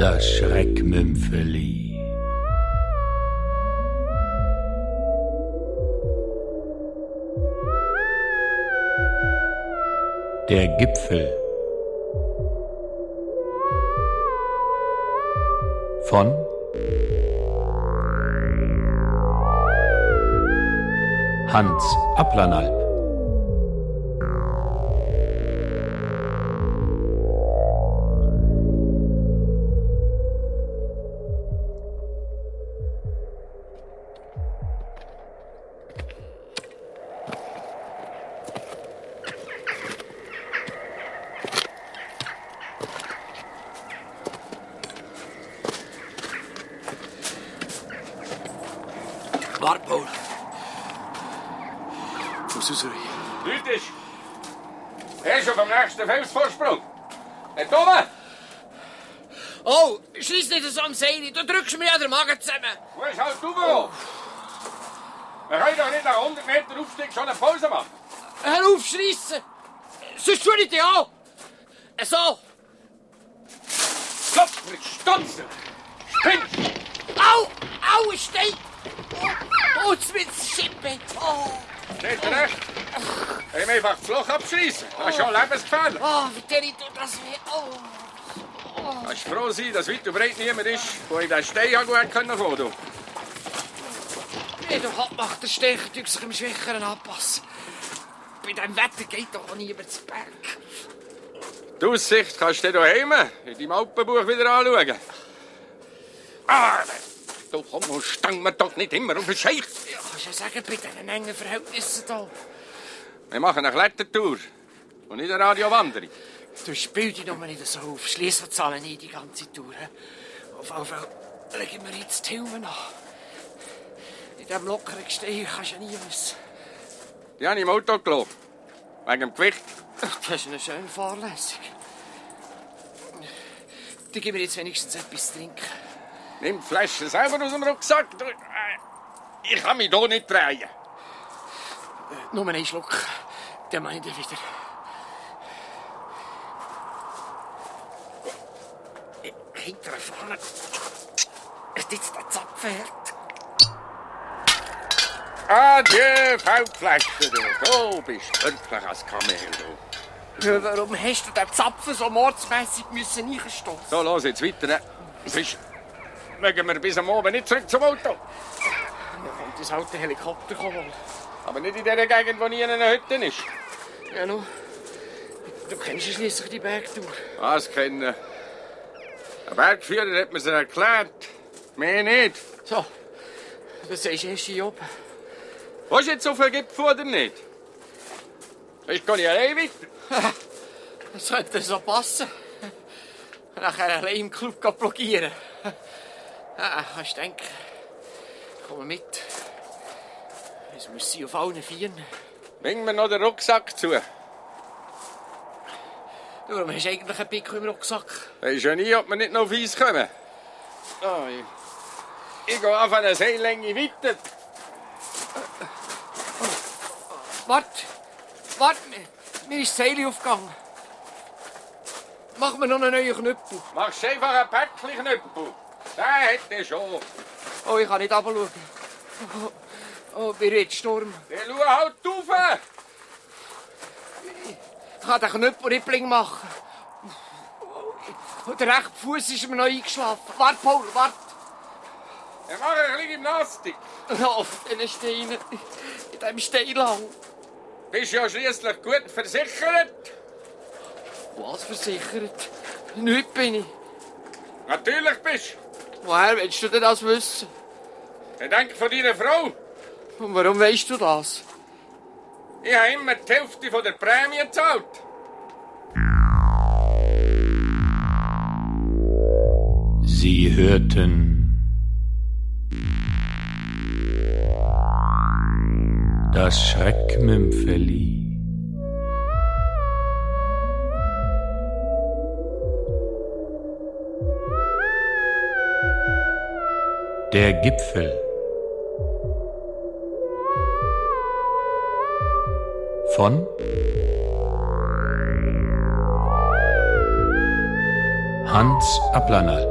Das Schreckmümpfeli. Der Gipfel. Von Hans Applanalp. Warte, Paul. Fuß rausrühren. Lütisch! Er ist auf dem nächsten Felsvorsprung. Dort oben! Oh, schliess nicht so am Seil. Du drückst mir ja den Magen zusammen. Wo ist halt du wo? Wir können doch nicht nach 100 Meter Aufstieg schon eine Pause machen. Hör auf, schreissen. Sonst tue ich dich an. So. Kopf mit Stunzen! Spinnst! Au, au, Stein. Boots met schippen. Oh. Nee, terug. Hé, mij wacht vlog op Fries. Als je al hebt, gefahren. Oh, vertel niet dat we... Oh. oh. Als je froh bist, dass weit und breit niemand ist, wo ich den Stein angehoben können können. Nee, doch hat macht der Stein sich im Schwächeren anpassen. Bei diesem Wetter geht doch niemand zu Berg. Die Aussicht kannst du dir daheim in deinem Alpenbuch wieder anschauen. Ah, du komm, stang mir doch nicht immer auf den Scheich. Ja, kannst ja sagen, bei diesen engen Verhältnissen hier. Wir machen eine Klettertour und nicht eine Radiowanderung. Du spielst dich noch nicht so auf. Schließlich zahlen die ganze Tour. Auf jeden Fall legen wir jetzt die Hilfe an. In diesem lockeren Gestein kannst du ja nie wissen. Die habe ich im Auto gelassen. Wegen dem Gewicht. Das ist eine schöne Fahrlässig. Dann gib mir jetzt wenigstens etwas zu trinken. Nimm die Flasche selber aus dem Rucksack. Äh, Ich kann mich hier nicht drehen. Nur einen Schluck. Dann meine ich wieder. Hinter vorne. Ist jetzt der Zapfherd. Adieu, Feldflasche. Du, du bist wirklich ein Kamel. Du. Ja, warum hast du den Zapfen so mordsmässig müssen einstoßen? So, los jetzt weiter. ne? Sonst mögen wir bis am Abend nicht zurück zum Auto. Da kommt das alte Helikopter holen. Aber nicht in der Gegend, wo nie eine Hütte ist. Ja, nu. Du kennst ja schließlich die Bergtour. Was kennen? Ein Bergführer hat mir sie erklärt. Mehr nicht. So. Das du erst hier oben. Was jetzt so viel Gipfel oder nicht? Ich kann ja allein weiter. Das könnte so passen. Nachher allein im Club gehen Ja, kannst du denken. Komm mit. Es muss sie auf allen Vieren. Bring mir noch den Rucksack zu. Du, warum hast du eigentlich einen Pico im Rucksack? Weisst ja nie, ob wir nicht noch auf Eis kommen. Oh, ich, ich gehe einfach eine Seillänge weiter. Wart! Wart! mir- Mir ist das Seil aufgegangen. Mach mir noch einen neuen Knüppel. Machst einfach ein Päckchen-Knüppel. Den hätte ich schon. Oh, ich kann nicht runterschauen. Oh, oh mir wird Sturm. Dann schau halt rauf. Ich kann den Knüppel nicht bling machen. Oh, Der rechte Fuß ist mir noch eingeschlafen. Wart, Paul, wart! Dann mach ein bisschen Gymnastik. Auf diesen Steinen. In diesem Steinlang. Bist ja schließlich gut versichert. Was versichert? Nicht bin ich. Natürlich bist Woher willst du denn das wissen? Ich denke von deiner Frau. Und warum weißt du das? Ich habe immer die Hälfte von der Prämie gezahlt. Sie hörten das Schreckmümpfeli. Der Gipfel. Von? Hans Applanalp